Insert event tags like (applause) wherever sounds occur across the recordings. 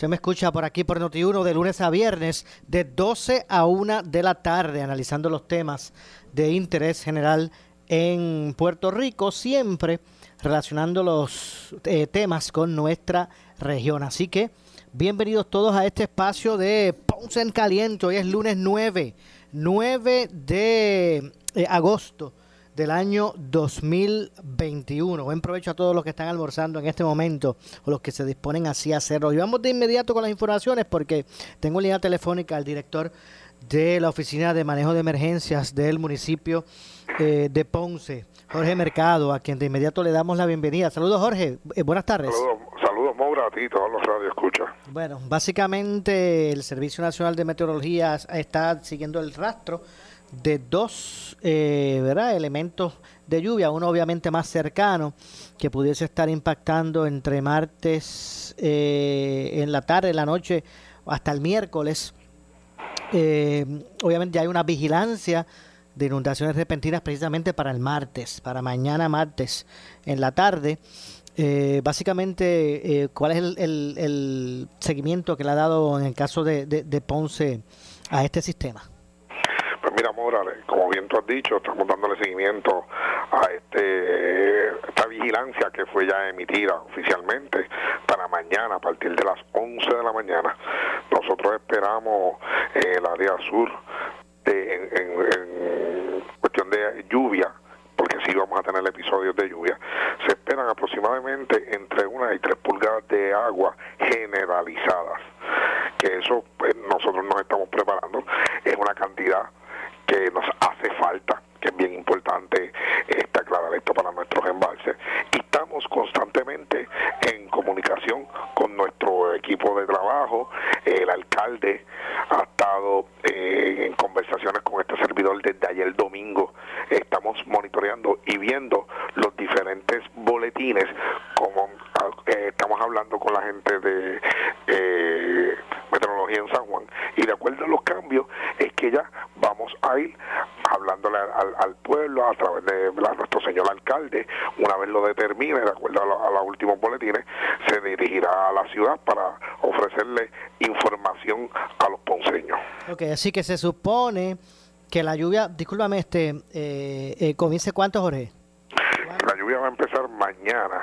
Usted me escucha por aquí por Noti1 de lunes a viernes de 12 a 1 de la tarde analizando los temas de interés general en Puerto Rico, siempre relacionando los eh, temas con nuestra región. Así que bienvenidos todos a este espacio de Ponce en Caliente. Hoy es lunes 9, 9 de eh, agosto del año 2021. Buen provecho a todos los que están almorzando en este momento o los que se disponen así a hacerlo. Y vamos de inmediato con las informaciones porque tengo en línea telefónica al director de la Oficina de Manejo de Emergencias del municipio eh, de Ponce, Jorge Mercado, a quien de inmediato le damos la bienvenida. Saludos, Jorge. Eh, buenas tardes. Saludos, saludos, Maura, a ti todos los radio escucha. Bueno, básicamente el Servicio Nacional de Meteorología está siguiendo el rastro de dos eh, ¿verdad? elementos de lluvia, uno obviamente más cercano que pudiese estar impactando entre martes eh, en la tarde, en la noche, hasta el miércoles. Eh, obviamente ya hay una vigilancia de inundaciones repentinas precisamente para el martes, para mañana martes en la tarde. básicamente, ¿cuál es el, el, seguimiento que le ha dado en el caso de, de Ponce a este sistema? Como bien tú has dicho, estamos dándole seguimiento a este esta vigilancia que fue ya emitida oficialmente para mañana, a partir de las 11 de la mañana. Nosotros esperamos eh, el área sur en, en cuestión de lluvia porque sí vamos a tener episodios de lluvia. Se esperan aproximadamente entre una y tres pulgadas de agua generalizadas. Que eso pues, nosotros nos estamos preparando. Es una cantidad que nos hace falta, que es bien importante está aclarar esto para nuestros embalses. Y estamos constantemente en comunicación con nuestro equipo de trabajo, el alcalde ha estado eh, en conversaciones con este servidor desde ayer domingo. Estamos monitoreando y viendo los diferentes boletines, como eh, estamos hablando con la gente de eh, meteorología en San Juan. Y de acuerdo a los cambios, es que ya ir hablándole al, al pueblo a través de nuestro señor alcalde. Una vez lo determine, de acuerdo a, a los últimos boletines, se dirigirá a la ciudad para ofrecerle información a los ponceños. Ok, así que se supone que la lluvia, discúlpame, este, eh, eh, comience cuánto, Jorge? La lluvia va a empezar mañana,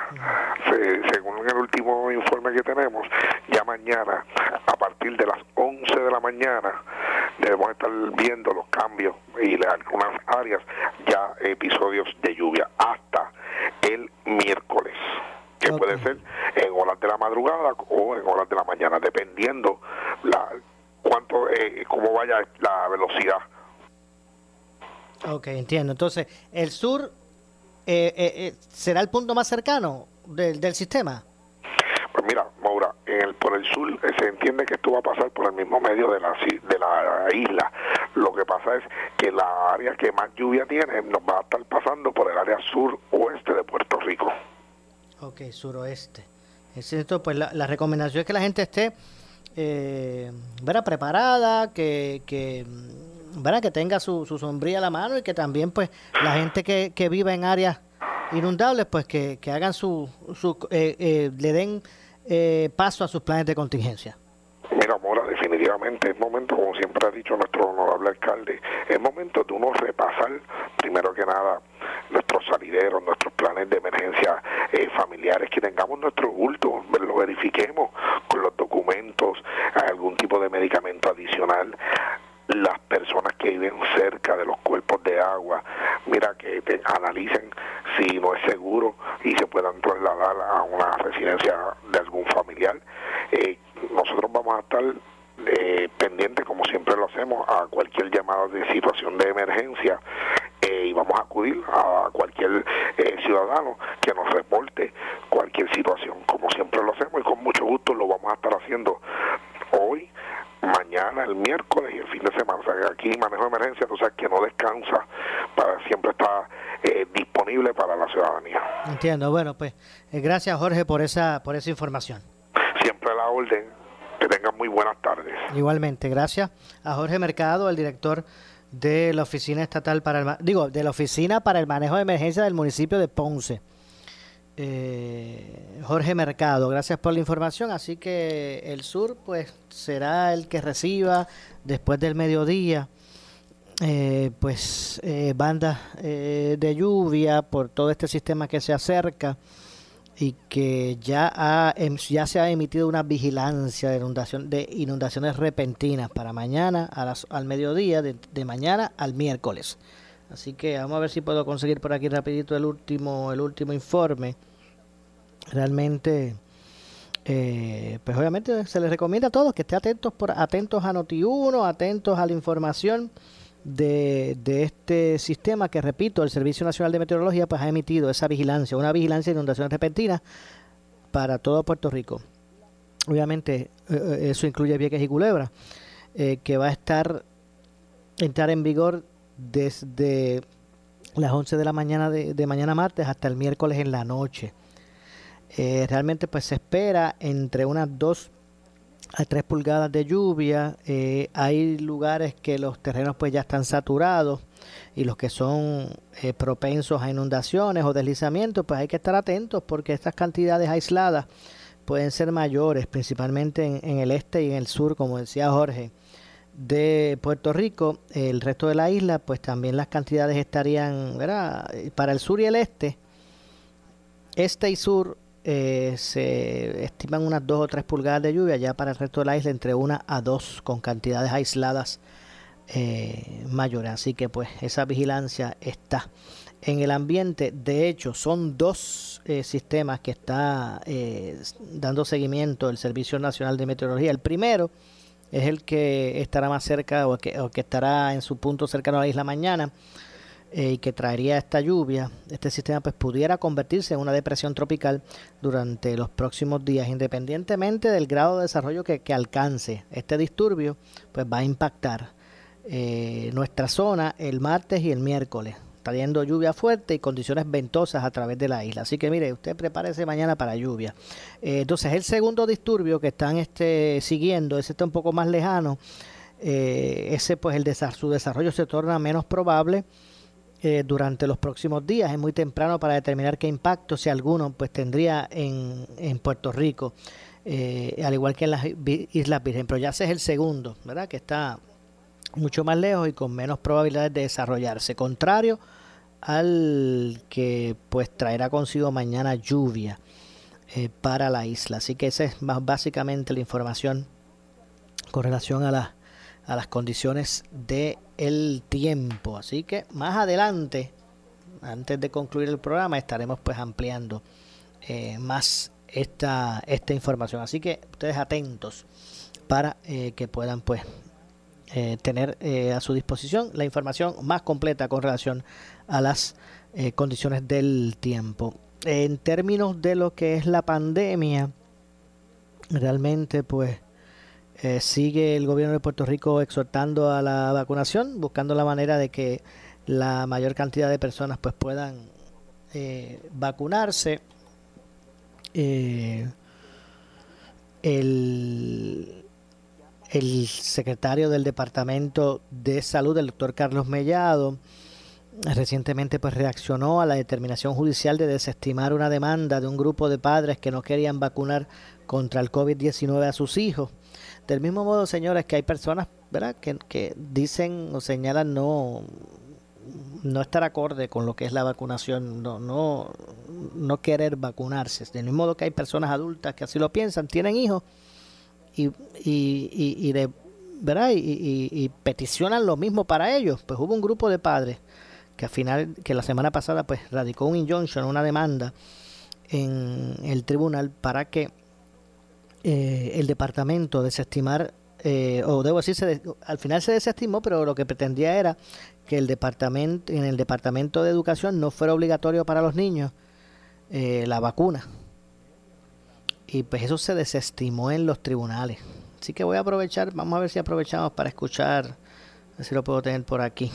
Se, según el último informe que tenemos, ya mañana, a partir de las 11 de la mañana, debemos estar viendo los cambios y en algunas áreas ya episodios de lluvia hasta el miércoles que okay. puede ser en horas de la madrugada o en horas de la mañana, dependiendo la cuánto eh, cómo vaya la velocidad. Ok, entiendo. Entonces, el sur eh, eh, será el punto más cercano del, del sistema. Pues mira, Maura, en el, por el sur eh, se entiende que esto va a pasar por el mismo medio de la, de la isla. Lo que pasa es que la área que más lluvia tiene nos va a estar pasando por el área sur-oeste de Puerto Rico. Ok, suroeste. Es cierto, pues la, recomendación es que la gente esté eh, preparada, que, que, ¿verdad? que tenga su, su sombría a la mano y que también pues la gente que, que viva en áreas inundables pues que, que hagan su, su eh, eh, le den eh, paso a sus planes de contingencia. Mira, Mora, definitivamente es momento, como siempre ha dicho nuestro honorable alcalde, es momento de uno repasar, primero que nada, nuestros salideros, nuestros planes de emergencia eh, familiares, que tengamos nuestro bulto, lo verifiquemos con los documentos, algún tipo de medicamento adicional. Las personas que viven cerca de los cuerpos de agua, mira que te analicen si no es seguro y se puedan trasladar a una residencia de algún familiar. Eh, nosotros vamos a estar eh, pendientes, como siempre lo hacemos, a cualquier llamada de situación de emergencia eh, y vamos a acudir a cualquier eh, ciudadano que nos reporte cualquier situación, como siempre lo hacemos y con mucho gusto lo vamos a estar haciendo hoy, mañana, el miércoles y el fin de semana. O sea, aquí manejo de emergencia, sabes que no descansa, para siempre está eh, disponible para la ciudadanía. Entiendo. Bueno, pues gracias Jorge por esa por esa información. Siempre a la orden. Que tengan muy buenas tardes. Igualmente, gracias a Jorge Mercado, el director de la Oficina Estatal para el digo, de la Oficina para el Manejo de Emergencia del municipio de Ponce. Eh, Jorge Mercado, gracias por la información. Así que el sur, pues, será el que reciba después del mediodía, eh, pues, eh, bandas de lluvia por todo este sistema que se acerca y que ya, ha, em, ya se ha emitido una vigilancia de, inundación, de inundaciones repentinas para mañana a las, al mediodía, de, mañana al miércoles. Así que vamos a ver si puedo conseguir por aquí rapidito el último, el último informe. Realmente, eh, pues obviamente se les recomienda a todos que estén atentos, por, atentos a Noti1, atentos a la información de, de, este sistema que, repito, el Servicio Nacional de Meteorología pues ha emitido esa vigilancia, una vigilancia de inundaciones repentinas para todo Puerto Rico. Obviamente eh, eh, eso incluye Vieques y Culebra, eh, que va a estar entrar en vigor desde las 11 de la mañana de, de mañana martes hasta el miércoles en la noche. Realmente pues se espera entre unas dos hay 3 pulgadas de lluvia, eh, hay lugares que los terrenos pues ya están saturados y los que son eh, propensos a inundaciones o deslizamientos, pues hay que estar atentos porque estas cantidades aisladas pueden ser mayores, principalmente en, el este y en el sur, como decía Jorge, de Puerto Rico. El resto de la isla, pues también las cantidades estarían, ¿verdad? Para el sur y el este, este y sur eh, se estiman unas 2 o 3 pulgadas de lluvia, ya para el resto de la isla entre 1 a 2 con cantidades aisladas eh, mayores. Así que pues esa vigilancia está en el ambiente. De hecho, son dos eh, sistemas que está dando seguimiento el Servicio Nacional de Meteorología. El primero es el que estará más cerca o que, o que estará en su punto cercano a la isla mañana eh, y que traería esta lluvia, este sistema pues pudiera convertirse en una depresión tropical durante los próximos días, independientemente del grado de desarrollo que, alcance. Este disturbio pues va a impactar eh, nuestra zona el martes y el miércoles, trayendo lluvia fuerte y condiciones ventosas a través de la isla. Así que mire, usted prepárese mañana para lluvia. Eh, entonces el segundo disturbio que están este, siguiendo, ese está un poco más lejano, ese pues el su desarrollo se torna menos probable eh, durante los próximos días. Es muy temprano para determinar qué impacto, si alguno, pues tendría en, en Puerto Rico, eh, al igual que en las Islas Virgen. Pero ya ese es el segundo, ¿verdad? Que está mucho más lejos y con menos probabilidades de desarrollarse. Contrario al que pues traerá consigo mañana lluvia eh, para la isla. Así que esa es más básicamente la información con relación a, la, a las condiciones de el tiempo. Así que más adelante, antes de concluir el programa, estaremos pues ampliando eh, más esta, esta información. Así que ustedes atentos para eh, que puedan pues eh, tener a su disposición la información más completa con relación a las condiciones del tiempo. En términos de lo que es la pandemia, realmente pues eh, sigue el gobierno de Puerto Rico exhortando a la vacunación, buscando la manera de que la mayor cantidad de personas pues puedan eh, vacunarse. Eh, el, el secretario del Departamento de Salud, el doctor Carlos Mellado, recientemente pues reaccionó a la determinación judicial de desestimar una demanda de un grupo de padres que no querían vacunar contra el COVID-19 a sus hijos. Del mismo modo, señores, que hay personas ¿verdad? Que, que dicen o señalan no no estar acorde con lo que es la vacunación, no, no, no querer vacunarse. Del mismo modo que hay personas adultas que así lo piensan, tienen hijos y, y, y, ¿verdad? Y, peticionan lo mismo para ellos. Pues hubo un grupo de padres que al final, que la semana pasada, pues radicó un injunction, una demanda en el tribunal para que eh, el departamento desestimar, eh, o debo decir, al final se desestimó, pero lo que pretendía era que el departamento, en el departamento de educación no fuera obligatorio para los niños eh, la vacuna. Y pues eso se desestimó en los tribunales. Así que voy a aprovechar, vamos a ver si aprovechamos para escuchar, a ver si lo puedo tener por aquí.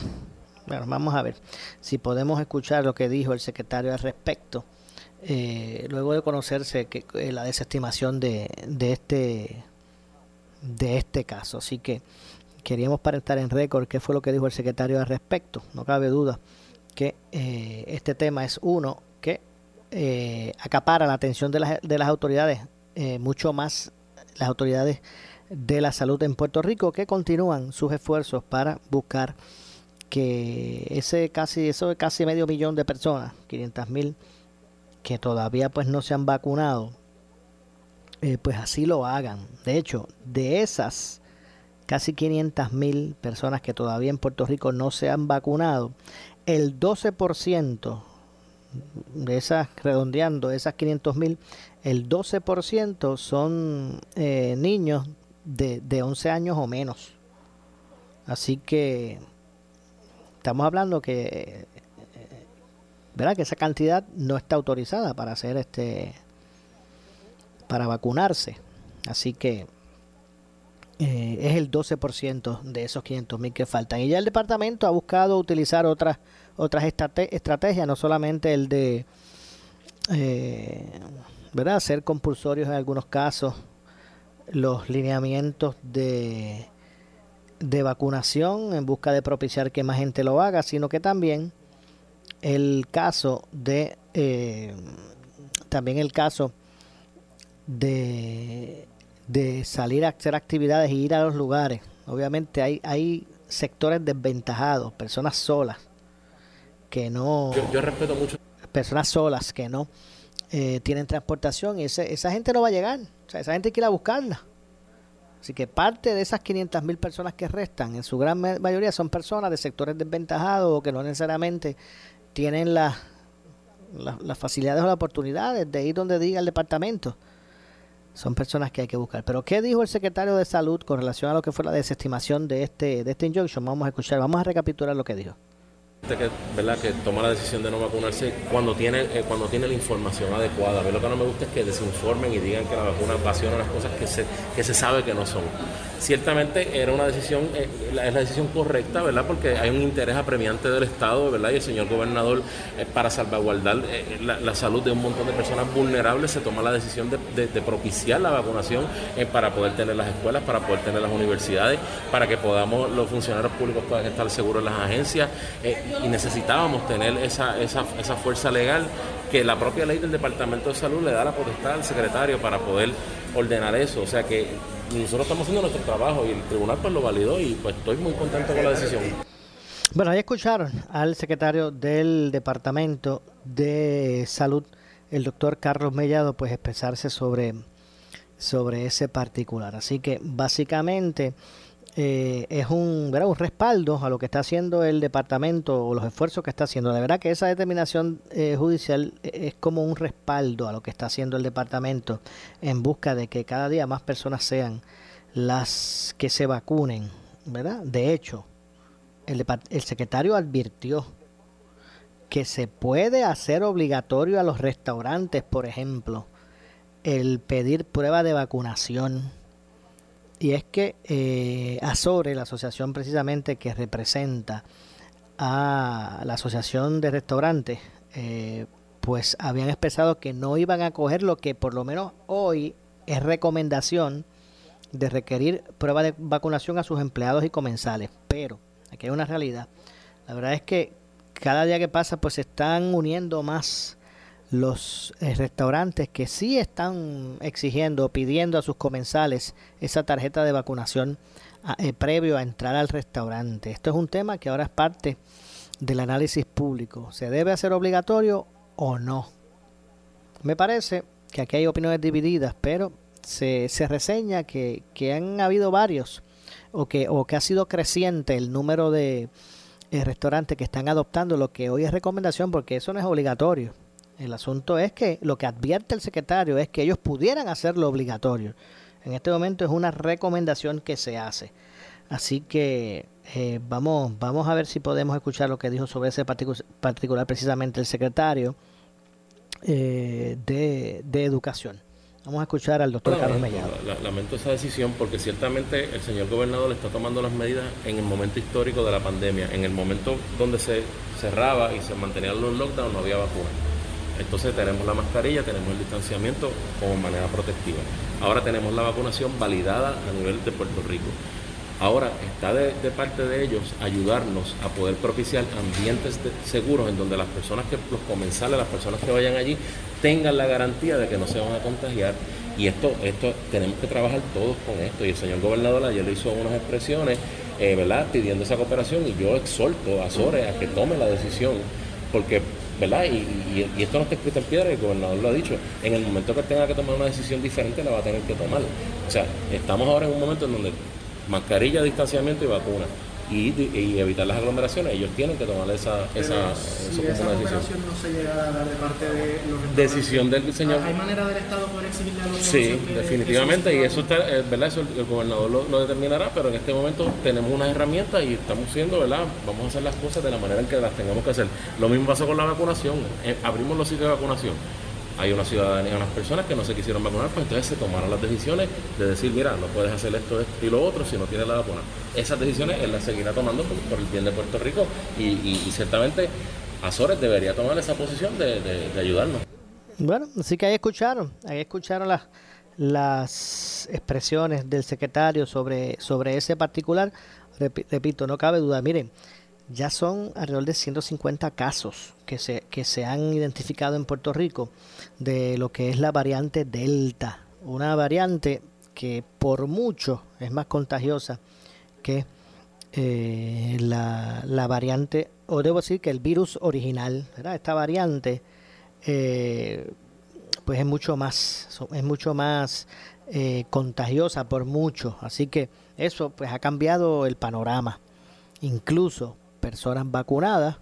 Bueno, vamos a ver si podemos escuchar lo que dijo el secretario al respecto, eh, luego de conocerse eh, la desestimación de, de, este, de este caso. Así que queríamos para estar en récord qué fue lo que dijo el secretario al respecto. No cabe duda que eh, este tema es uno que acapara la atención de las, de las autoridades, mucho más las autoridades de la salud en Puerto Rico que continúan sus esfuerzos para buscar que ese casi eso casi medio millón de personas 500 mil que todavía pues no se han vacunado eh, pues así lo hagan de hecho de esas casi 500 mil personas que todavía en Puerto Rico no se han vacunado el 12% de esas redondeando esas 500 mil el 12% son eh, niños de, de 11 años o menos. Así que estamos hablando que ¿verdad? que esa cantidad no está autorizada para hacer este para vacunarse. Así que eh, es el 12% de esos 500 mil que faltan. Y ya el departamento ha buscado utilizar otras otras estrategias, no solamente el de eh, ¿verdad? ser compulsorios en algunos casos los lineamientos de, de vacunación en busca de propiciar que más gente lo haga, sino que también el caso de eh, también el caso de, de salir a hacer actividades y ir a los lugares. Obviamente hay, hay sectores desventajados, personas solas que no... Yo, respeto mucho. Personas solas que no eh, tienen transportación y esa gente no va a llegar. O sea, esa gente hay que ir a buscarla. Así que parte de esas 500 mil personas que restan, en su gran mayoría son personas de sectores desventajados o que no necesariamente tienen las las facilidades o las oportunidades de ir donde diga el departamento. Son personas que hay que buscar. Pero ¿qué dijo el secretario de Salud con relación a lo que fue la desestimación de este, de este injunction? Vamos a escuchar, vamos a recapitular lo que dijo que, ¿verdad? que toma la decisión de no vacunarse cuando tiene, eh, cuando tiene la información adecuada. A mí lo que no me gusta es que desinformen y digan que la vacuna ocasiona las cosas que se, que se sabe que no son. Ciertamente era una decisión, eh, es la decisión correcta, ¿verdad? Porque hay un interés apremiante del Estado, ¿verdad? Y el señor gobernador, eh, para salvaguardar la, salud de un montón de personas vulnerables, se toma la decisión de, propiciar la vacunación para poder tener las escuelas, para poder tener las universidades, para que podamos, los funcionarios públicos puedan estar seguros en las agencias y necesitábamos tener esa, esa, esa fuerza legal que la propia ley del Departamento de Salud le da la potestad al secretario para poder ordenar eso. O sea que nosotros estamos haciendo nuestro trabajo y el tribunal pues lo validó y pues estoy muy contento con la decisión. Bueno, ahí escucharon al secretario del Departamento de Salud, el doctor Carlos Mellado, pues expresarse sobre, sobre ese particular. Así que básicamente eh, es un, un respaldo a lo que está haciendo el departamento o los esfuerzos que está haciendo. De verdad que esa determinación eh, judicial es como un respaldo a lo que está haciendo el departamento en busca de que cada día más personas sean las que se vacunen. ¿verdad? De hecho, el, el secretario advirtió que se puede hacer obligatorio a los restaurantes, por ejemplo, el pedir prueba de vacunación y es que eh, Azore, la asociación precisamente que representa a la Asociación de Restaurantes, eh, pues habían expresado que no iban a coger lo que por lo menos hoy es recomendación de requerir prueba de vacunación a sus empleados y comensales. Pero aquí hay una realidad. La verdad es que cada día que pasa pues se están uniendo más los eh, restaurantes que sí están exigiendo, pidiendo a sus comensales esa tarjeta de vacunación eh, previo a entrar al restaurante. Esto es un tema que ahora es parte del análisis público. ¿Se debe hacer obligatorio o no? Me parece que aquí hay opiniones divididas, pero se, se reseña que, que han habido varios o que, o que ha sido creciente el número de eh, restaurantes que están adoptando lo que hoy es recomendación, porque eso no es obligatorio. El asunto es que lo que advierte el secretario es que ellos pudieran hacerlo obligatorio. En este momento es una recomendación que se hace. Así que eh, vamos, vamos a ver si podemos escuchar lo que dijo sobre ese particular precisamente el secretario eh, de, de Educación. Vamos a escuchar al doctor Carlos Mellado. Lamento esa decisión porque ciertamente el señor gobernador está tomando las medidas en el momento histórico de la pandemia. En el momento donde se cerraba y se mantenían los lockdowns no había vacuna. Entonces tenemos la mascarilla, tenemos el distanciamiento como manera protectiva. Ahora tenemos la vacunación validada a nivel de Puerto Rico. Ahora está de, parte de ellos ayudarnos a poder propiciar ambientes seguros en donde las personas que, los comensales, las personas que vayan allí, tengan la garantía de que no se van a contagiar. Y esto, esto tenemos que trabajar todos con esto. Y el señor gobernador ayer le hizo unas expresiones, eh, ¿verdad?, pidiendo esa cooperación. Y yo exhorto a Sore a que tome la decisión, porque y, esto no está escrito en piedra, el gobernador lo ha dicho. En el momento que tenga que tomar una decisión diferente, la va a tener que tomar. O sea, estamos ahora en un momento en donde mascarilla, distanciamiento y vacuna. Y, evitar las aglomeraciones, ellos tienen que tomar esa, esa, si esa decisión. no se llega a dar de parte de los Decisión del señor. ¿Hay manera del Estado poder exigirle a los Sí, definitivamente, y eso está, eh, ¿verdad? Eso el, gobernador lo, determinará, pero en este momento tenemos unas herramientas y estamos siendo, ¿verdad? Vamos a hacer las cosas de la manera en que las tengamos que hacer. Lo mismo pasó con la vacunación, eh, abrimos los sitios de vacunación hay una ciudadanía, unas personas que no se quisieron vacunar, pues entonces se tomaron las decisiones de decir, mira, no puedes hacer esto, esto y lo otro si no tienes la vacuna. Esas decisiones él las seguirá tomando por, el bien de Puerto Rico y, ciertamente Azores debería tomar esa posición de, ayudarnos. Bueno, así que ahí escucharon, ahí escucharon las, las expresiones del secretario sobre, sobre ese particular. Repito, no cabe duda. Miren, ya son alrededor de 150 casos que se, que se han identificado en Puerto Rico de lo que es la variante Delta, una variante que por mucho es más contagiosa que eh, la, la, variante, o debo decir que el virus original, esta variante eh, pues es mucho más, es mucho más eh, contagiosa por mucho, así que eso pues ha cambiado el panorama. Incluso personas vacunadas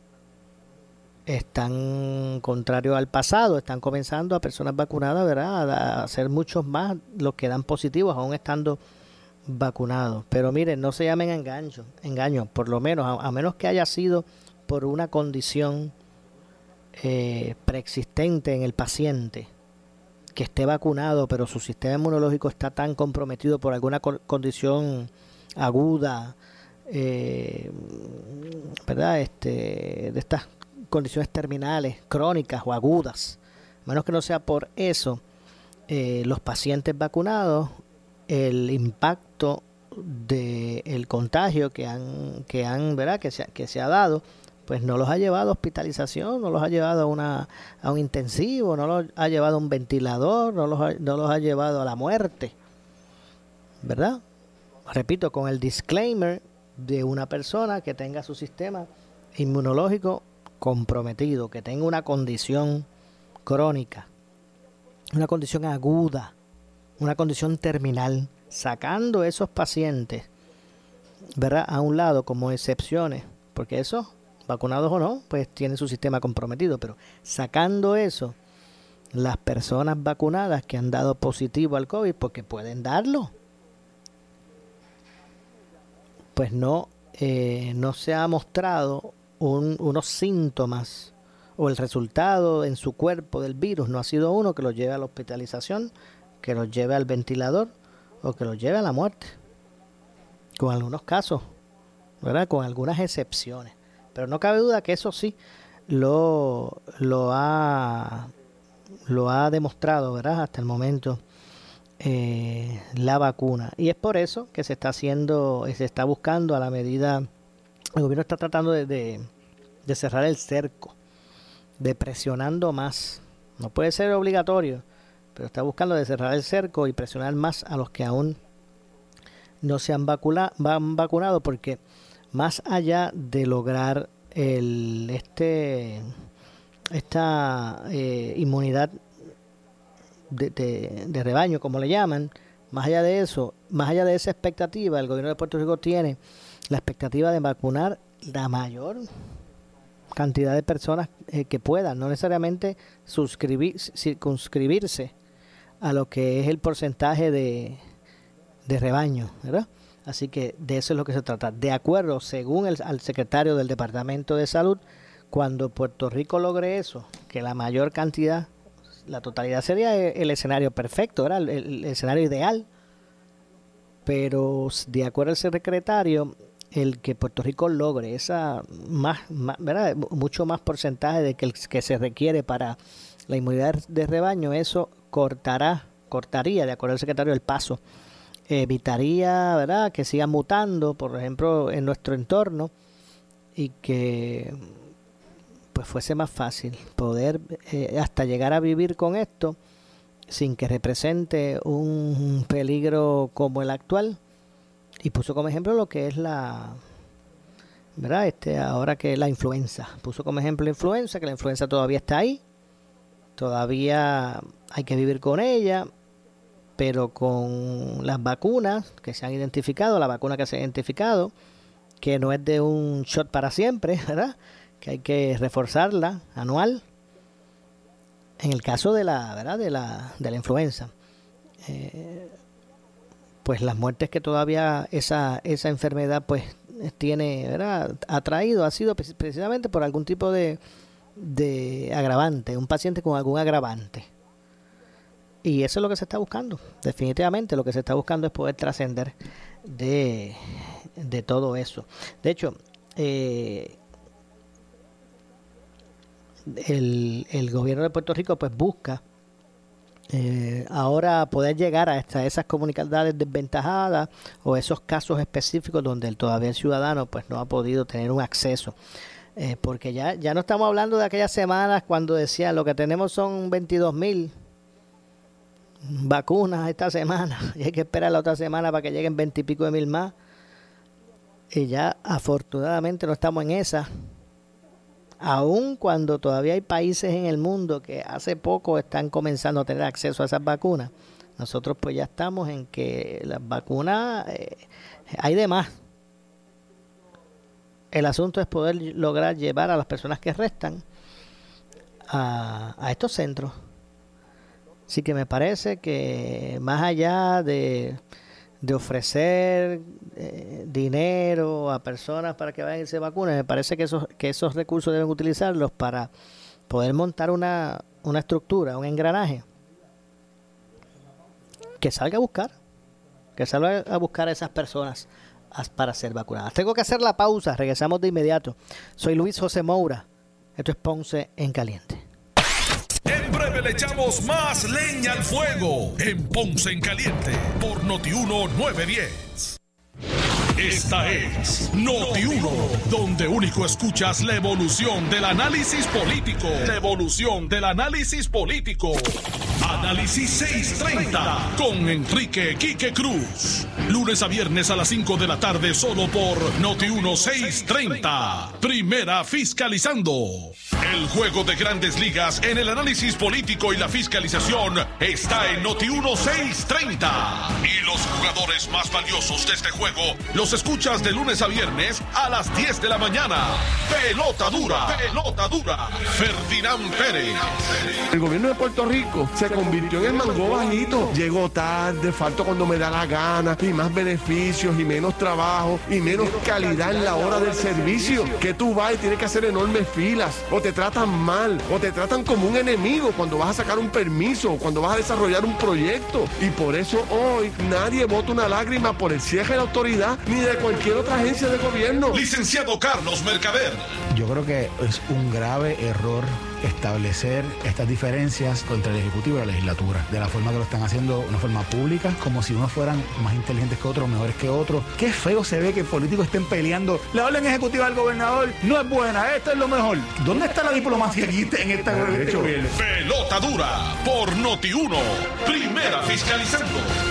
están contrario al pasado, están comenzando a personas vacunadas, ¿verdad? A ser muchos más los que dan positivos aún estando vacunados. Pero miren, no se llamen engaños, engaños, por lo menos, a, menos que haya sido por una condición eh, preexistente en el paciente, que esté vacunado, pero su sistema inmunológico está tan comprometido por alguna condición aguda, eh, ¿verdad? Este, de estas condiciones terminales, crónicas o agudas. menos que no sea por eso, eh, los pacientes vacunados, el impacto del contagio que han, que han, ¿verdad? Que se, que se ha dado, pues no los ha llevado a hospitalización, no los ha llevado a, una, a un intensivo, no los ha llevado a un ventilador, no los no los ha llevado a la muerte. ¿Verdad? Repito, con el disclaimer de una persona que tenga su sistema inmunológico comprometido, que tenga una condición crónica, una condición aguda, una condición terminal, sacando esos pacientes, ¿verdad? A un lado como excepciones, porque eso, vacunados o no, pues tienen su sistema comprometido, pero sacando eso, las personas vacunadas que han dado positivo al COVID, porque pueden darlo, pues no, eh, no se ha mostrado unos síntomas o el resultado en su cuerpo del virus no ha sido uno que los lleve a la hospitalización, que los lleve al ventilador o que los lleve a la muerte. Con algunos casos, ¿verdad? Con algunas excepciones. Pero no cabe duda que eso sí lo, lo, ha, lo ha demostrado, ¿verdad? Hasta el momento eh, la vacuna. Y es por eso que se está haciendo, se está buscando a la medida, el gobierno está tratando de, de, cerrar el cerco, de presionando más. No puede ser obligatorio, pero está buscando de cerrar el cerco y presionar más a los que aún no se han, vacuna, han vacunado, porque más allá de lograr el, este, esta eh, inmunidad de, rebaño, como le llaman, más allá de eso, más allá de esa expectativa, el gobierno de Puerto Rico tiene la expectativa de vacunar la mayor cantidad de personas eh, que puedan, no necesariamente suscribir, circunscribirse a lo que es el porcentaje de, de rebaño, ¿verdad? Así que de eso es lo que se trata. De acuerdo, según el al secretario del Departamento de Salud, cuando Puerto Rico logre eso, que la mayor cantidad, la totalidad sería el, escenario perfecto, ¿verdad? El, escenario ideal. Pero de acuerdo al secretario, el que Puerto Rico logre esa más, ¿verdad? mucho más porcentaje de que el que se requiere para la inmunidad de rebaño, eso cortará, cortaría, de acuerdo al secretario, el paso evitaría ¿verdad? que siga mutando, por ejemplo, en nuestro entorno y que pues fuese más fácil poder eh, hasta llegar a vivir con esto sin que represente un peligro como el actual. Y puso como ejemplo lo que es la verdad este ahora que la influenza. Puso como ejemplo la influenza que la influenza todavía está ahí. Todavía hay que vivir con ella pero con las vacunas que se han identificado, la vacuna que se ha identificado, que no es de un shot para siempre, (laughs) ¿verdad? Que hay que reforzarla anual. En el caso de la, ¿verdad? De la, de la influenza, eh, pues las muertes que todavía esa, esa enfermedad pues tiene, ¿verdad? Ha traído, ha sido precisamente por algún tipo de, de agravante, un paciente con algún agravante. Y eso es lo que se está buscando. Definitivamente lo que se está buscando es poder trascender de, todo eso. De hecho, eh, el, gobierno de Puerto Rico pues busca eh, ahora poder llegar a esas comunidades desventajadas o esos casos específicos donde todavía el ciudadano pues no ha podido tener un acceso. Eh, porque ya, ya no estamos hablando de aquellas semanas cuando decían lo que tenemos son 22 mil vacunas esta semana (laughs) y hay que esperar la otra semana para que lleguen veintipico de mil más. Y ya afortunadamente no estamos en esa. Aun cuando todavía hay países en el mundo que hace poco están comenzando a tener acceso a esas vacunas, nosotros pues ya estamos en que las vacunas eh, hay de más. El asunto es poder lograr llevar a las personas que restan a, a estos centros Así que me parece que más allá de, ofrecer eh, dinero a personas para que vayan y se vacunen, me parece que esos, que esos recursos deben utilizarlos para poder montar una, una estructura, un engranaje que salga a buscar, que salga a buscar a esas personas para ser vacunadas. Tengo que hacer la pausa, regresamos de inmediato. Soy Luis José Moura, esto es Ponce en Caliente le echamos más leña al fuego en Ponce en Caliente por Notiuno 910. Esta es Noti1, donde único escuchas la evolución del análisis político. La evolución del análisis político. Análisis 630 con Enrique Quique Cruz. Lunes a viernes a las 5 de la tarde solo por Noti1 630. Primera fiscalizando. El juego de grandes ligas en el análisis político y la fiscalización está en Noti1 630. Y los jugadores más valiosos de este juego los escuchas de lunes a viernes a las 10 de la mañana. Pelota dura, pelota dura. Ferdinand Pérez. El gobierno de Puerto Rico se convirtió en el mango bajito. Llegó tarde, faltó cuando me da la gana, y más beneficios, y menos trabajo, y menos calidad en la hora del servicio. Que tú vas y tienes que hacer enormes filas, o te tratan mal, o te tratan como un enemigo cuando vas a sacar un permiso, cuando vas a desarrollar un proyecto. Y por eso hoy nadie vota una lágrima por el cierre de la autoridad ni de cualquier otra agencia de gobierno. Licenciado Carlos Mercader. Yo creo que es un grave error establecer estas diferencias entre el Ejecutivo y la legislatura, de la forma que lo están haciendo, una forma pública, como si unos fueran más inteligentes que otros, mejores que otros. Qué feo se ve que políticos estén peleando. La orden ejecutiva del gobernador no es buena, esto es lo mejor. ¿Dónde está la diplomacia aquí en esta? Pelota dura por Noti 1, primera fiscalizando.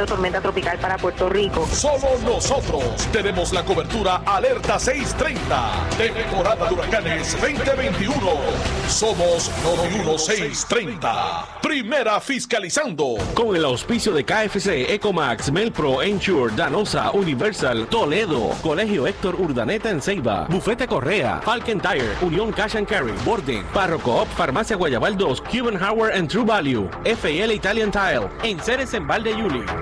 de tormenta tropical para Puerto Rico. Solo nosotros tenemos la cobertura Alerta 630, temporada de huracanes 2021. Somos Noti 1630, primera fiscalizando. Con el auspicio de KFC, Ecomax, Melpro, Ensure, Danosa, Universal, Toledo, Colegio Héctor Urdaneta en Ceiba, Bufete Correa, Falcon Tire, Unión Cash and Carry, Borden, Parro Coop, Farmacia Guayabal 2, Cuban Howard and True Value, FL Italian Tile, en Ceres en Valde Yuli.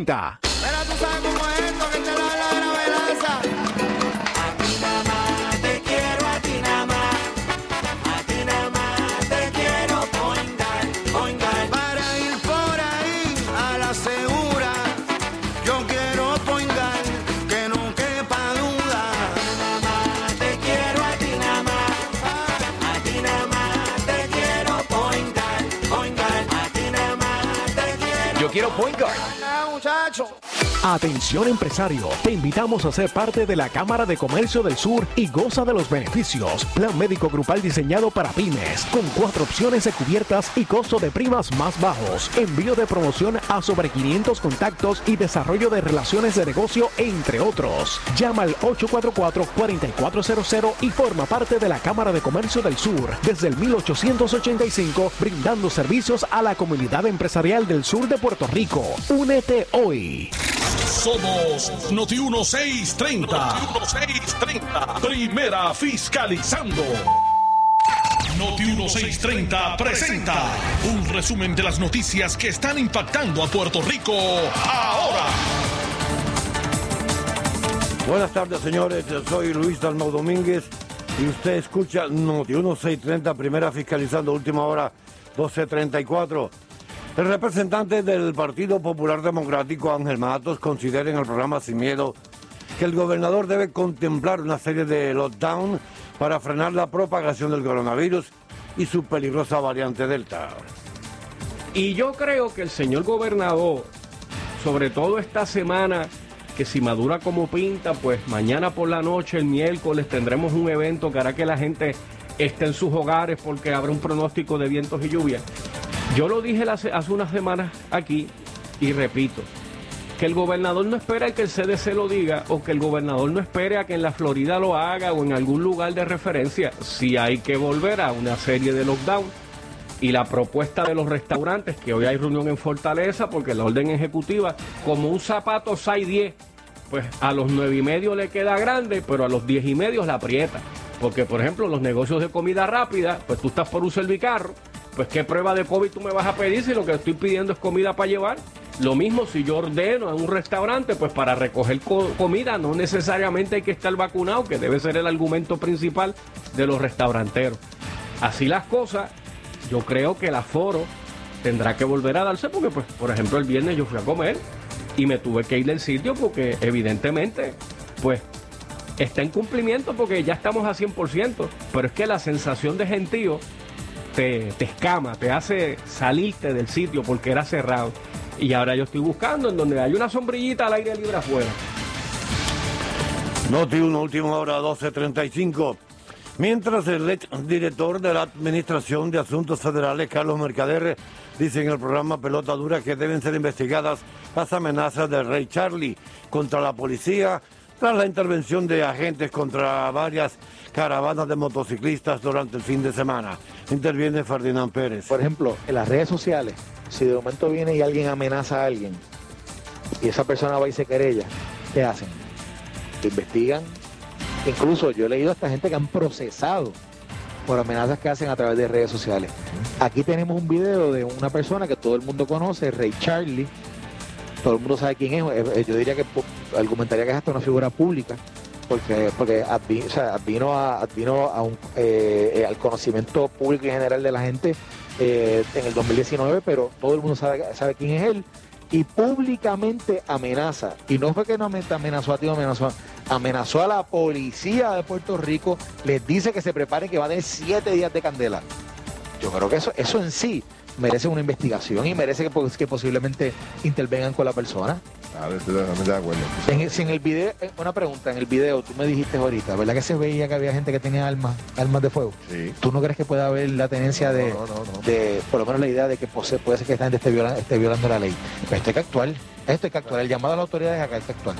Tú sabes cómo es esto que te la gravedad. A ti nada más te quiero, a ti nada más. A ti nada más te quiero poingar, poingar. Para ir por ahí a la segura. Yo quiero poingar, que no quepa duda. Nada más te quiero, a ti nada más. A ti nada más te quiero poingar, poingar. A ti nada más te quiero. Yo quiero point guard. muchacho. Atención empresario, te invitamos a ser parte de la Cámara de Comercio del Sur y goza de los beneficios. Plan médico grupal diseñado para pymes, con cuatro opciones de cubiertas y costo de primas más bajos. Envío de promoción a sobre 500 contactos y desarrollo de relaciones de negocio, entre otros. Llama al 844-4400 y forma parte de la Cámara de Comercio del Sur desde el 1885, brindando servicios a la comunidad empresarial del sur de Puerto Rico. Únete hoy. Somos Noti 1630. Noti 1630. Primera fiscalizando. Noti 1630 presenta un resumen de las noticias que están impactando a Puerto Rico ahora. Buenas tardes, señores. Soy Luis Dalmau Domínguez y usted escucha Noti 1630, primera fiscalizando, última hora 1234. El representante del Partido Popular Democrático, Ángel Matos, considera en el programa Sin Miedo que el gobernador debe contemplar una serie de lockdown para frenar la propagación del coronavirus y su peligrosa variante Delta. Y yo creo que el señor gobernador, sobre todo esta semana, que si madura como pinta, pues mañana por la noche, el miércoles, tendremos un evento que hará que la gente esté en sus hogares porque habrá un pronóstico de vientos y lluvia. Yo lo dije hace, unas semanas aquí y repito, que el gobernador no espera que el CDC lo diga o que el gobernador no espere a que en la Florida lo haga o en algún lugar de referencia. Si hay que volver a una serie de lockdown y la propuesta de los restaurantes, que hoy hay reunión en Fortaleza porque la orden ejecutiva, como un zapato 6-10, pues a los 9 y medio le queda grande, pero a los 10 y medio la aprieta. Porque, por ejemplo, los negocios de comida rápida, pues tú estás por un servicarro, pues qué prueba de COVID tú me vas a pedir si lo que estoy pidiendo es comida para llevar. Lo mismo si yo ordeno en un restaurante, pues para recoger co- comida no necesariamente hay que estar vacunado, que debe ser el argumento principal de los restauranteros. Así las cosas, yo creo que el aforo tendrá que volver a darse porque, pues, por ejemplo, el viernes yo fui a comer y me tuve que ir del sitio porque evidentemente, pues, está en cumplimiento porque ya estamos a 100%, pero es que la sensación de gentío te, te escama, te hace salirte del sitio porque era cerrado. Y ahora yo estoy buscando en donde hay una sombrillita al aire libre afuera. Noti 1, última hora, 12.35. Mientras el ex director de la Administración de Asuntos Federales, Carlos Mercader, dice en el programa Pelota Dura que deben ser investigadas las amenazas del rey Charlie contra la policía tras la intervención de agentes contra varias caravanas de motociclistas durante el fin de semana. Interviene Ferdinand Pérez. Por ejemplo, en las redes sociales, si de momento viene y alguien amenaza a alguien y esa persona va y se querella, ¿qué hacen? Investigan. Incluso yo he leído hasta gente que han procesado por amenazas que hacen a través de redes sociales. Aquí tenemos un video de una persona que todo el mundo conoce, Ray Charlie. Todo el mundo sabe quién es. Yo diría que argumentaría que es hasta una figura pública, porque, porque advi- o advino, a, advino un, eh, eh, al conocimiento público y general de la gente eh, en el 2019, pero todo el mundo sabe, sabe quién es él. Y públicamente amenaza. Y no fue que no ame- amenazó a ti, amenazó, amenazó a la policía de Puerto Rico, les dice que se preparen que va a tener siete días de candela. Yo creo que eso, eso en sí merece una investigación y merece que, pos- que posiblemente intervengan con la persona. A ver, totalmente de acuerdo. En el- si en el video, eh, una pregunta, en el video tú me dijiste ahorita, ¿verdad que se veía que había gente que tenía armas, armas de fuego? Sí. ¿Tú no crees que pueda haber la tenencia de, de, por lo menos la idea de que puede ser que esta gente esté violando, esté violando la ley? Pero esto hay que actuar, esto hay que actuar, el llamado a las autoridades acá hay que actuar.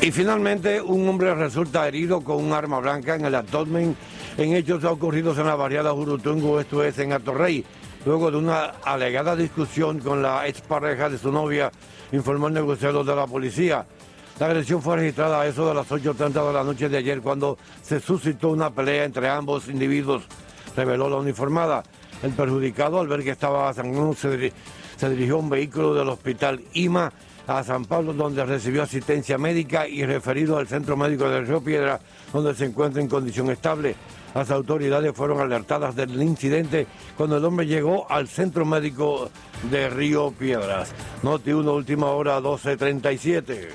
Y finalmente, un hombre resulta herido con un arma blanca en el abdomen en hechos ocurridos en la variada Jurutungo, esto es en Atorrey, luego de una alegada discusión con la expareja de su novia, informó el negociador de la policía. La agresión fue registrada a eso de las 8.30 de la noche de ayer cuando se suscitó una pelea entre ambos individuos, reveló la uniformada. El perjudicado, al ver que estaba sangrando, se, diri- se dirigió a un vehículo del hospital IMA a San Pablo, donde recibió asistencia médica y referido al centro médico de Río Piedra, donde se encuentra en condición estable. Las autoridades fueron alertadas del incidente cuando el hombre llegó al centro médico de Río Piedras. Noti 1, última hora, 12.37.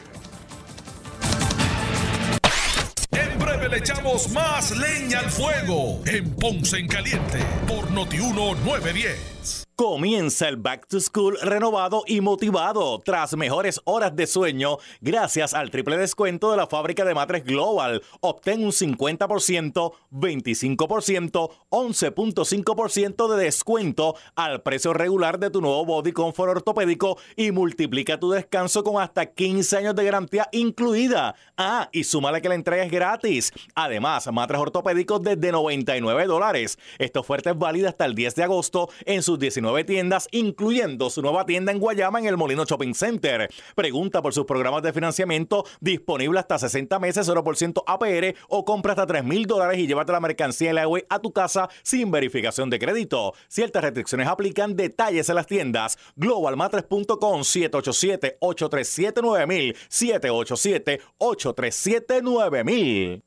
En breve le echamos más leña al fuego en Ponce en Caliente por Notiuno 910. Comienza el Back to School renovado y motivado tras mejores horas de sueño gracias al triple descuento de la fábrica de matres Global. Obtén un 50%, 25%, 11.5% de descuento al precio regular de tu nuevo Body Comfort ortopédico y multiplica tu descanso con hasta 15 años de garantía incluida. Ah, y súmale que la entrega es gratis. Además, matres ortopédicos desde 99 dólares. Esta oferta es válida hasta el 10 de agosto en sus 19 tiendas, incluyendo su nueva tienda en Guayama en el Molino Shopping Center. Pregunta por sus programas de financiamiento disponible hasta 60 meses, 0% APR o compra hasta 3 mil dólares y llévate la mercancía en la web a tu casa sin verificación de crédito. Ciertas restricciones aplican. Detalles en las tiendas. Globalmatres.com 787-837-9000 787-837-9000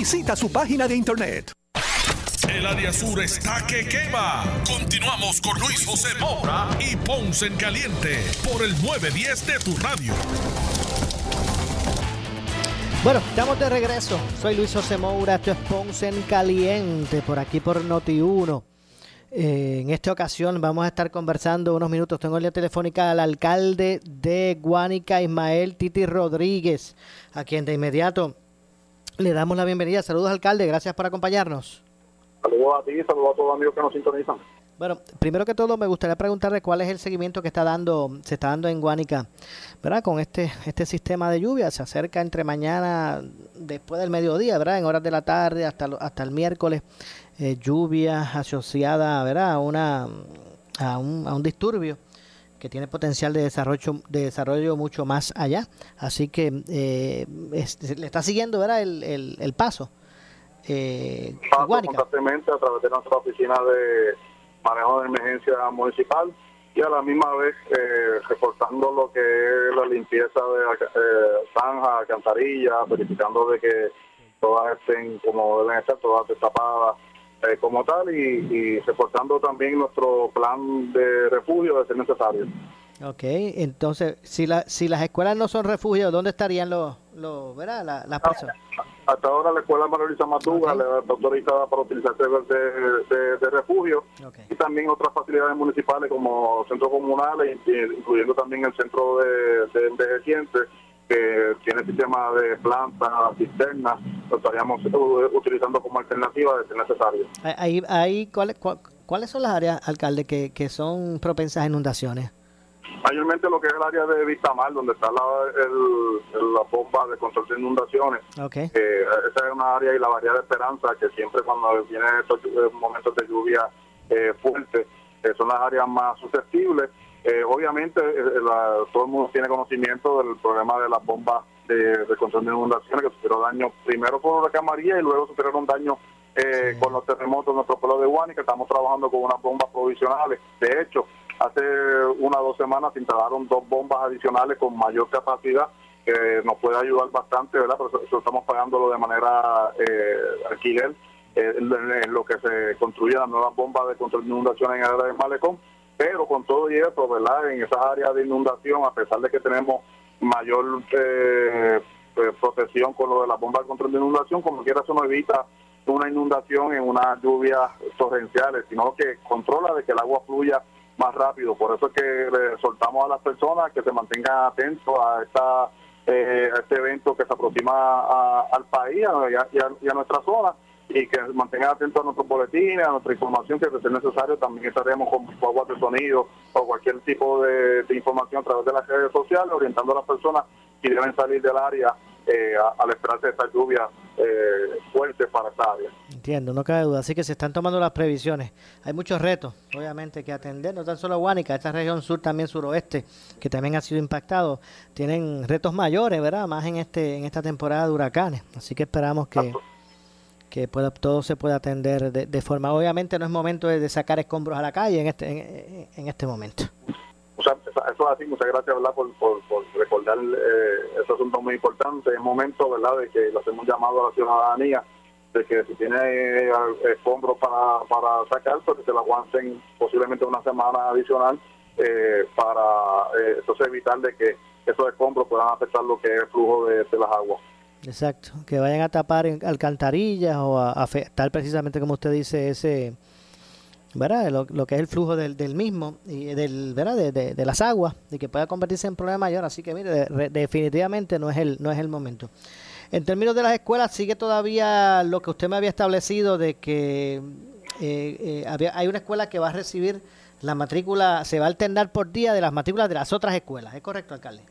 Visita su página de internet. El área sur está que quema. Continuamos con Luis José Moura y Ponce en Caliente por el 910 de tu radio. Bueno, estamos de regreso. Soy Luis José Moura, esto es Ponce en Caliente, por aquí por Noti1. Eh, en esta ocasión vamos a estar conversando unos minutos. Tengo en la telefónica al alcalde de Guánica, Ismael Titi Rodríguez, a quien de inmediato le damos la bienvenida. Saludos, alcalde, gracias por acompañarnos. Saludos a ti, saludos a todos los amigos que nos sintonizan. Bueno, primero que todo me gustaría preguntarle cuál es el seguimiento que está dando, se está dando en Guánica, ¿verdad? Con este, este sistema de lluvia, se acerca entre mañana, después del mediodía, ¿verdad? En horas de la tarde hasta, hasta el miércoles, eh, lluvia asociada, ¿verdad? A, una, a, un, a un disturbio que tiene potencial de desarrollo, de desarrollo mucho más allá. Así que eh, es- le está siguiendo, ¿verdad? El, el, el paso. Eh, Paso constantemente a través de nuestra oficina de manejo de emergencia municipal y a la misma vez eh, reportando lo que es la limpieza de eh, zanja, alcantarillas, verificando de que todas estén como deben estar, todas destapadas eh, como tal y, y reportando también nuestro plan de refugio de ser necesario. Ok, entonces, si, la, si las escuelas no son refugios, ¿dónde estarían los, los ¿verdad? La- las personas? Hasta ahora la escuela Luisa Matuga le está autorizada para utilizarse de, de- de refugio y también otras facilidades municipales como centros comunales, incluyendo también el centro de, de envejecientes que tiene sistema de plantas, cisternas, lo estaríamos eh, utilizando como alternativa de ser necesario. Ahí, ahí, ¿cuáles, cua- ¿Cuáles son las áreas, alcalde, que, que son propensas a inundaciones? Mayormente lo que es el área de Vistamar, donde está la, el- la bomba de control de inundaciones, Ok. Eh, esa es una área y la variedad de esperanza que siempre cuando vienen estos eh, momentos de lluvia eh, fuerte eh, son las áreas más susceptibles. Eh, obviamente eh, la- todo el mundo tiene conocimiento del problema de las bombas de, de control de inundaciones que sufrieron daño primero por huracán María y luego sufrieron daño eh, con los terremotos en nuestro pueblo de Guánica. Estamos trabajando con unas bombas provisionales. De hecho, hace una o dos semanas se instalaron dos bombas adicionales con mayor capacidad que nos puede ayudar bastante, ¿verdad? Pero eso, estamos pagándolo de manera eh, alquiler, eh, en, en lo que se construye la nueva bomba de control de inundación en el área del Malecón. Pero con todo y eso, ¿verdad? En esas áreas de inundación, a pesar de que tenemos mayor eh, eh, protección con lo de la bomba de control de inundación, como quiera eso no evita una inundación en unas lluvias torrenciales, sino que controla de que el agua fluya más rápido. Por eso es que le soltamos a las personas que se mantengan atentos a esta eh, a este evento que se aproxima a- al país y a nuestra zona y que mantengan atentos a nuestros boletines, a nuestra información, que de ser necesario también estaremos con aguas de sonido o cualquier tipo de, de información a través de las redes sociales, orientando a las personas que deben salir del área eh, a- al esperarse esta lluvia eh, fuerte para esta área. Entiendo, no cabe duda. Así que se están tomando las previsiones. Hay muchos retos, obviamente, que atender. No tan solo Guánica, esta región sur, también suroeste, que también ha sido impactado. Tienen retos mayores, ¿verdad? Más en este en esta temporada de huracanes. Así que esperamos que, que pueda, todo se pueda atender de, de forma. Obviamente no es momento de, de sacar escombros a la calle en este, en, en este momento. O sea, eso es así, muchas gracias ¿verdad? Por, por, por recordar eh, ese asunto muy importante. Es momento ¿verdad? de que le hacemos llamado a la ciudadanía de que si tiene eh, escombros para, para sacar, pues que se lo aguanten posiblemente una semana adicional eh, para eh, entonces evitar de que esos escombros puedan afectar lo que es el flujo de, de las aguas. Exacto, que vayan a tapar alcantarillas o a afectar precisamente como usted dice ese, ¿verdad? Lo, que es el flujo del, mismo y del, ¿verdad? De, las aguas y que pueda convertirse en problema mayor. Así que mire, de- re- definitivamente no es el no es el momento. En términos de las escuelas sigue todavía lo que usted me había establecido de que eh, eh, había, hay una escuela que va a recibir la matrícula, se va a alternar por día de las matrículas de las otras escuelas. ¿Es correcto, alcalde?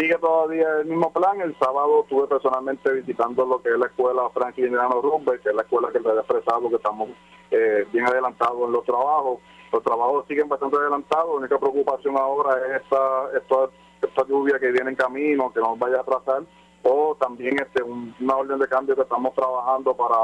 Sigue todavía el mismo plan. El sábado estuve personalmente visitando lo que es la escuela Franklin Delano Roosevelt, que es la escuela que les he expresado que estamos eh, bien adelantados en los trabajos. Los trabajos siguen bastante adelantados. La única preocupación ahora es esta, esta, esta lluvia que viene en camino, que no nos vaya a atrasar. O también este un- una orden de cambio que estamos trabajando para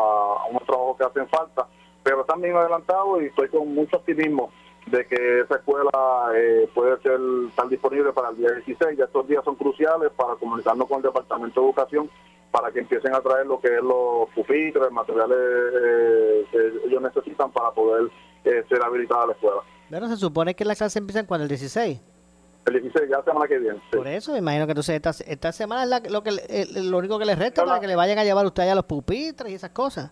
unos trabajos que hacen falta. Pero están bien adelantados y estoy con mucho optimismo de que esa escuela eh, puede ser estar disponible para el día 16. Ya estos días son cruciales para comunicarnos con el Departamento de Educación para que empiecen a traer lo que es los pupitres, materiales eh, que ellos necesitan para poder eh, ser habilitada la escuela. Bueno, se supone que las clases empiezan cuando el 16. El 16 ya semana que viene. sí. Por eso, me imagino que entonces esta, esta semana es la- lo, que, lo único que les resta para que le vayan a llevar a usted allá los pupitres y esas cosas.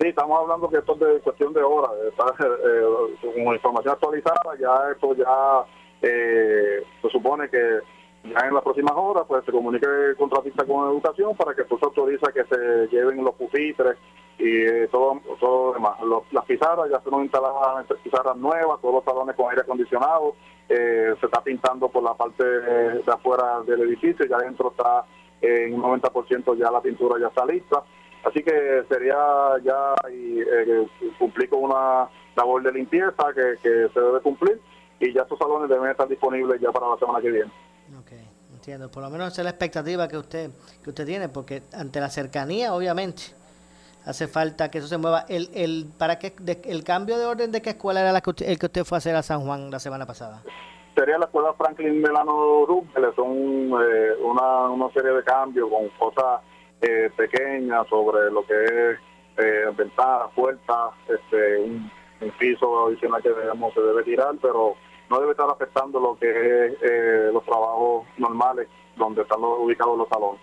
Sí, estamos hablando que esto es de cuestión de horas. Está, eh, con información actualizada, ya esto ya eh, se supone que ya en las próximas horas pues se comunique el contratista con educación para que pues autoriza que se lleven los pupitres y eh, todo, todo lo demás. Las pizarras ya se nos instalan pizarras nuevas, todos los salones con aire acondicionado, eh, se está pintando por la parte de, afuera del edificio, ya adentro está en un 90% ya la pintura ya está lista. Así que sería ya y, eh, cumplir con una labor de limpieza que, que se debe cumplir y ya estos salones deben estar disponibles ya para la semana que viene. Entiendo, por lo menos esa es la expectativa que usted que usted tiene, porque ante la cercanía, obviamente, hace falta que eso se mueva. El, el, para qué, de- el cambio de orden de qué escuela era la que usted- el que usted fue a hacer a San Juan la semana pasada. Sería la escuela Franklin Delano Roosevelt, son eh, una, una serie de cambios con cosas eh, pequeñas sobre lo que es eh, ventanas, puertas, este, un, un piso adicional que debemos, se debe tirar, pero no debe estar afectando lo que es eh, los trabajos normales donde están los- ubicados los salones.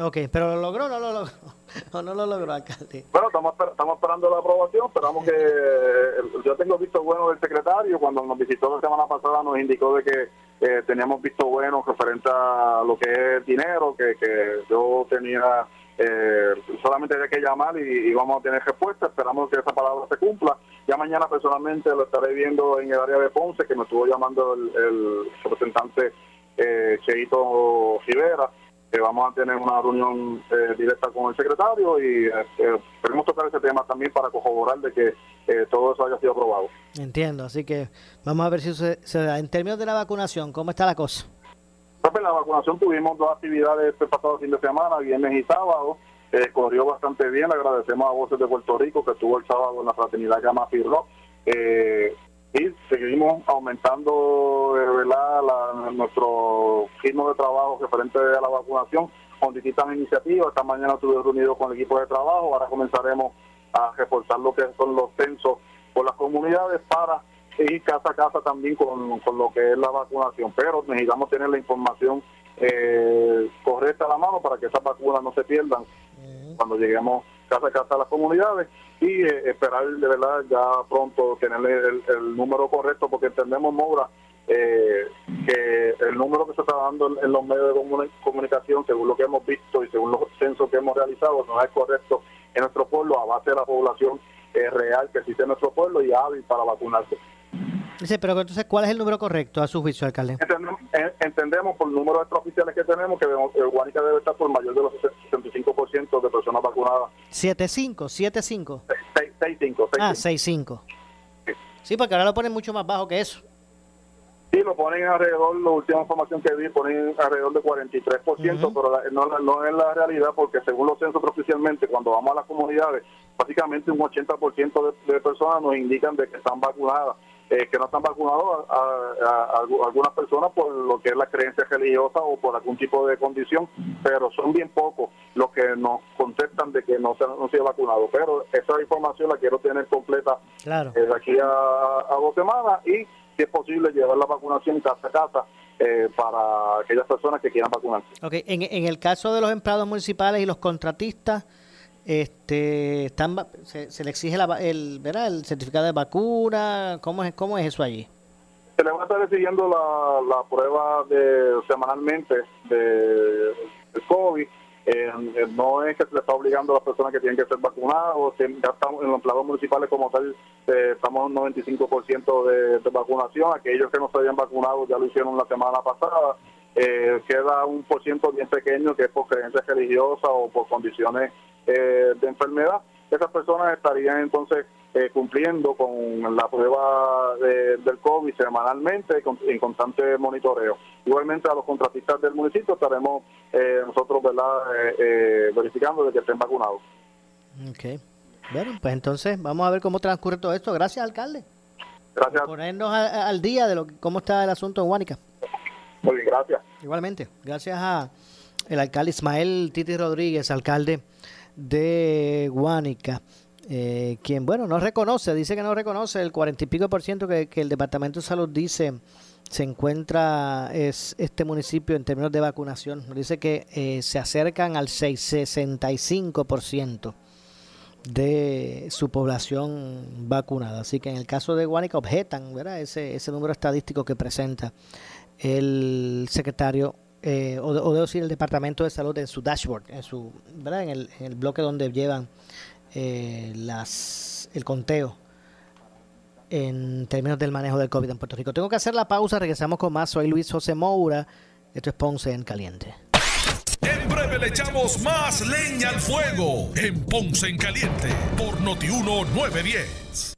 Ok, pero lo logró o no lo logró. (laughs) O no lo logró, alcalde. Bueno, estamos, estamos esperando la aprobación, esperamos que yo tengo visto bueno del secretario, cuando nos visitó la semana pasada nos indicó de que eh, teníamos visto bueno referente a lo que es dinero, que, que yo tenía, eh, solamente había que llamar y, vamos a tener respuesta, esperamos que esa palabra se cumpla. Ya mañana personalmente lo estaré viendo en el área de Ponce, que me estuvo llamando el, representante eh, Cheito Rivera, que vamos a tener una reunión eh, directa con el secretario y eh, eh, queremos tocar ese tema también para corroborar de que eh, todo eso haya sido aprobado. Entiendo, así que vamos a ver si se da. En términos de la vacunación, ¿cómo está la cosa? Pues, en la vacunación tuvimos dos actividades este pasado fin de semana, viernes y sábado. Eh, corrió bastante bien. Agradecemos a Voces de Puerto Rico que estuvo el sábado en la fraternidad Gama Rock. Eh, y seguimos aumentando eh, nuestro ritmo de trabajo referente a la vacunación con distintas iniciativas. Esta mañana estuve reunido con el equipo de trabajo. Ahora comenzaremos a reforzar lo que son los censos por las comunidades para ir casa a casa también con, con lo que es la vacunación. Pero necesitamos tener la información eh, correcta a la mano para que esas vacunas no se pierdan cuando lleguemos casa a casa a las comunidades y eh, esperar de verdad ya pronto tener el, el número correcto porque entendemos Moura eh, que el número que se está dando en, en los medios de comuni- comunicación según lo que hemos visto y según los censos que hemos realizado no es correcto en nuestro pueblo a base de la población eh, real que existe en nuestro pueblo y hábil para vacunarse. Dice, pero entonces, ¿cuál es el número correcto a su juicio, alcalde? Entendemos, en- entendemos por el número de extraoficiales que tenemos que debemos- eh, Guánica debe estar por mayor de los 65% de personas vacunadas. 75, 75. 65, Ah, 65. Sí, porque ahora lo ponen mucho más bajo que eso. Sí, lo ponen alrededor, la última información que vi, ponen alrededor de 43%, pero la- no, no es la realidad porque según los censos oficialmente, cuando vamos a las comunidades, básicamente un 80% de, de personas nos indican de que están vacunadas. Eh, que no están vacunados a, a- a- a algu- algunas personas por lo que es la creencia religiosa o por algún tipo de condición, pero son bien pocos los que nos contestan de que no se, no se ha vacunado. Pero esa información la quiero tener completa Claro. eh, de aquí a, a dos semanas y si es posible llevar la vacunación casa a casa eh, para aquellas personas que quieran vacunarse. Ok, en, en el caso de los empleados municipales y los contratistas, este, están, se, se le exige la, el, ¿verdad? el certificado de vacuna. ¿Cómo es, cómo es eso allí? Se le va a estar exigiendo la, la prueba de semanalmente de, COVID. No es que se le está obligando a las personas que tienen que ser vacunados. Tien- Ya estamos en los empleados municipales como tal, eh, estamos en un 95% de, de vacunación. Aquellos que no se habían vacunado ya lo hicieron la semana pasada. Eh, queda un por ciento bien pequeño que es por creencias religiosas o por condiciones eh, de enfermedad. Esas personas estarían entonces eh, cumpliendo con la prueba de- del COVID semanalmente con- en constante monitoreo. Igualmente a los contratistas del municipio estaremos eh, nosotros verdad Eh, verificando de que estén vacunados. Ok. Bueno, pues entonces vamos a ver cómo transcurre todo esto. Gracias, alcalde. Gracias. Por ponernos a- a- al día de lo cómo está el asunto en Huánica. Muy bien, gracias. Igualmente, gracias a el alcalde Ismael Titi Rodríguez, alcalde de Guánica, eh, quien, bueno, no reconoce, dice que no reconoce el cuarenta y pico por ciento que, que el Departamento de Salud dice se encuentra es este municipio en términos de vacunación. Dice que eh, se acercan al 6, 65% de su población vacunada. Así que en el caso de Guánica objetan ¿verdad? Ese, ese número estadístico que presenta el secretario eh, o, debo decir el Departamento de Salud en su dashboard, en su ¿verdad? En, el, en el bloque donde llevan eh, las el conteo en términos del manejo del COVID en Puerto Rico. Tengo que hacer la pausa, regresamos con más. Soy Luis José Moura. Esto es Ponce en Caliente. En breve le echamos más leña al fuego en Ponce en Caliente por Notiuno 910.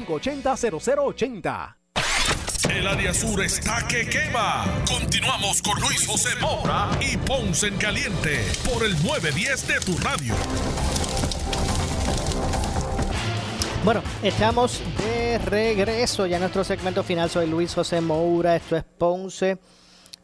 580-0080. El área sur está que quema. Continuamos con Luis José Moura y Ponce en Caliente por el 910 de tu radio. Bueno, estamos de regreso ya en nuestro segmento final. Soy Luis José Moura, esto es Ponce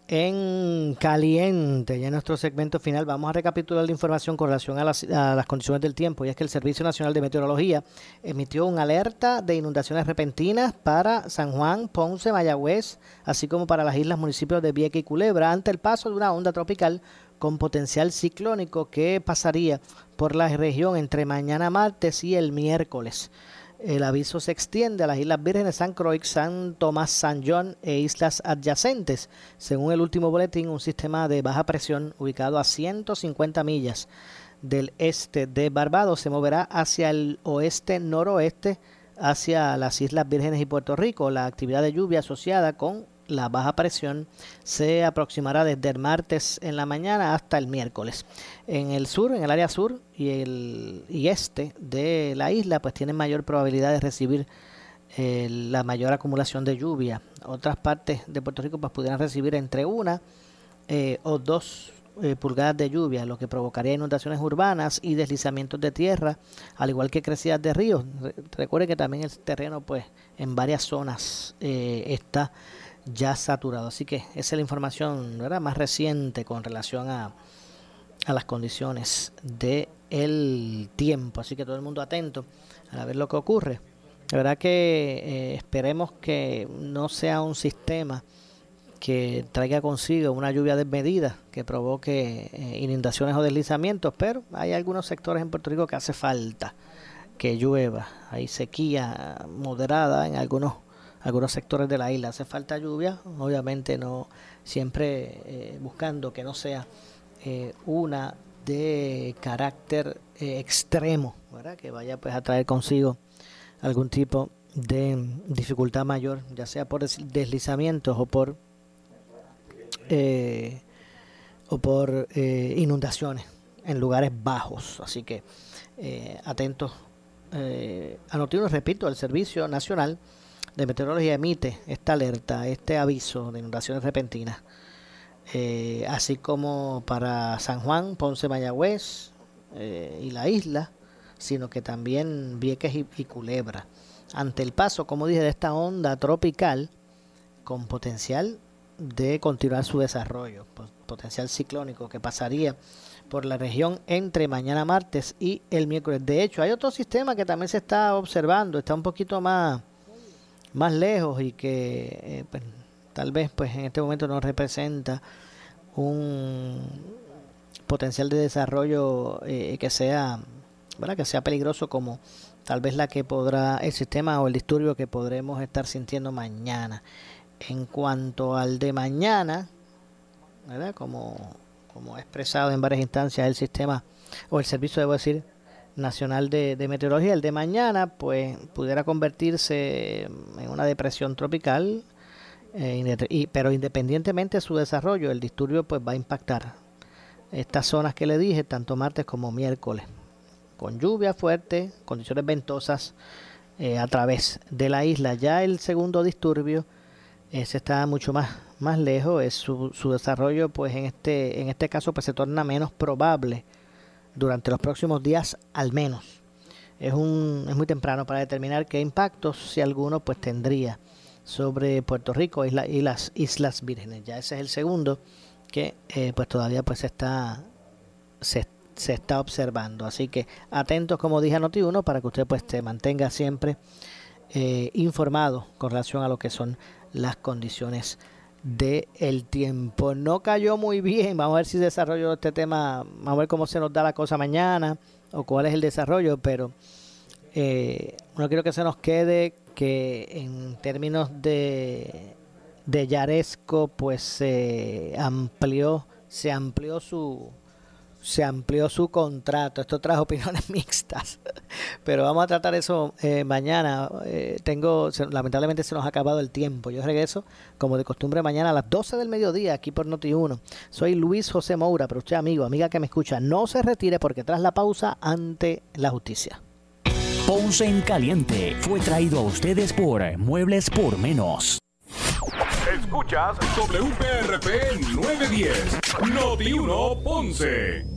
en Caliente. Ya en nuestro segmento final vamos a recapitular la información con relación a las, a las condiciones del tiempo. Y es que el Servicio Nacional de Meteorología emitió una alerta de inundaciones repentinas para San Juan, Ponce, Mayagüez, así como para las islas municipios de Vieques y Culebra, ante el paso de una onda tropical con potencial ciclónico que pasaría por la región entre mañana martes y el miércoles. El aviso se extiende a las Islas Vírgenes, San Croix, San Tomás, San John e islas adyacentes. Según el último boletín, un sistema de baja presión ubicado a 150 millas del este de Barbados se moverá hacia el oeste-noroeste, hacia las Islas Vírgenes y Puerto Rico. La actividad de lluvia asociada con la baja presión se aproximará desde el martes en la mañana hasta el miércoles. En el sur, en el área sur y el y este de la isla, pues tienen mayor probabilidad de recibir eh, la mayor acumulación de lluvia. Otras partes de Puerto Rico pues pudieran recibir entre una eh, o dos eh, pulgadas de lluvia, lo que provocaría inundaciones urbanas y deslizamientos de tierra, al igual que crecidas de ríos. Re- recuerde que también el terreno, pues, en varias zonas está ya saturado. Así que esa es la información ¿verdad? más reciente con relación a, las condiciones del el tiempo. Así que todo el mundo atento a ver lo que ocurre. La verdad que eh, esperemos que no sea un sistema que traiga consigo una lluvia desmedida que provoque eh, inundaciones o deslizamientos, pero hay algunos sectores en Puerto Rico que hace falta que llueva. Hay sequía moderada en algunos algunos sectores de la isla. Hace falta lluvia, obviamente no siempre eh, buscando que no sea eh, una de carácter eh, extremo, que vaya pues a traer consigo algún tipo de dificultad mayor, ya sea por des- deslizamientos o por o por inundaciones en lugares bajos. Así que atentos a repito, el Servicio Nacional de Meteorología emite esta alerta, este aviso de inundaciones repentinas, eh, así como para San Juan, Ponce, Mayagüez eh, y la isla, sino que también Vieques y, y Culebra. Ante el paso, como dije, de esta onda tropical con potencial de continuar su desarrollo, po- potencial ciclónico que pasaría por la región entre mañana martes y el miércoles. De hecho, hay otro sistema que también se está observando, está un poquito más, más lejos y que eh, pues, tal vez pues en este momento no representa un potencial de desarrollo eh, que sea, ¿verdad? que sea peligroso como tal vez la que podrá el sistema o el disturbio que podremos estar sintiendo mañana. En cuanto al de mañana, ¿verdad? Como, como expresado en varias instancias el sistema o el servicio, debo decir, nacional de, meteorología, el de mañana, pues pudiera convertirse en una depresión tropical, eh, y- pero independientemente de su desarrollo, el disturbio pues va a impactar estas zonas que le dije, tanto martes como miércoles, con lluvia fuerte, condiciones ventosas eh, a través de la isla. Ya el segundo disturbio ese está mucho más, más lejos, es su, su desarrollo pues en este, en este caso pues se torna menos probable durante los próximos días al menos. Es, un, es muy temprano para determinar qué impactos, si alguno, pues tendría sobre Puerto Rico y las Islas Vírgenes. Ya ese es el segundo que eh, pues todavía pues está, se, se está observando. Así que atentos, como dije a Noti1, para que usted pues se mantenga siempre eh, informado con relación a lo que son las condiciones del el tiempo. No cayó muy bien, vamos a ver si desarrollo este tema, vamos a ver cómo se nos da la cosa mañana o cuál es el desarrollo, pero eh, no quiero que se nos quede que en términos de, de Yaresco, pues se amplió, se amplió su se amplió su contrato. Esto trajo (laughs) opiniones mixtas. Pero vamos a tratar eso eh, mañana. Eh, tengo, se- lamentablemente se nos ha acabado el tiempo. Yo regreso, como de costumbre, mañana a las 12 del mediodía aquí por Noti1. Soy Luis José Moura, pero usted, amigo, amiga que me escucha, no se retire porque tras la pausa, ante la justicia. Ponce en Caliente fue traído a ustedes por Muebles por Menos. Escuchas WPRP 910, Noti 1 Ponce.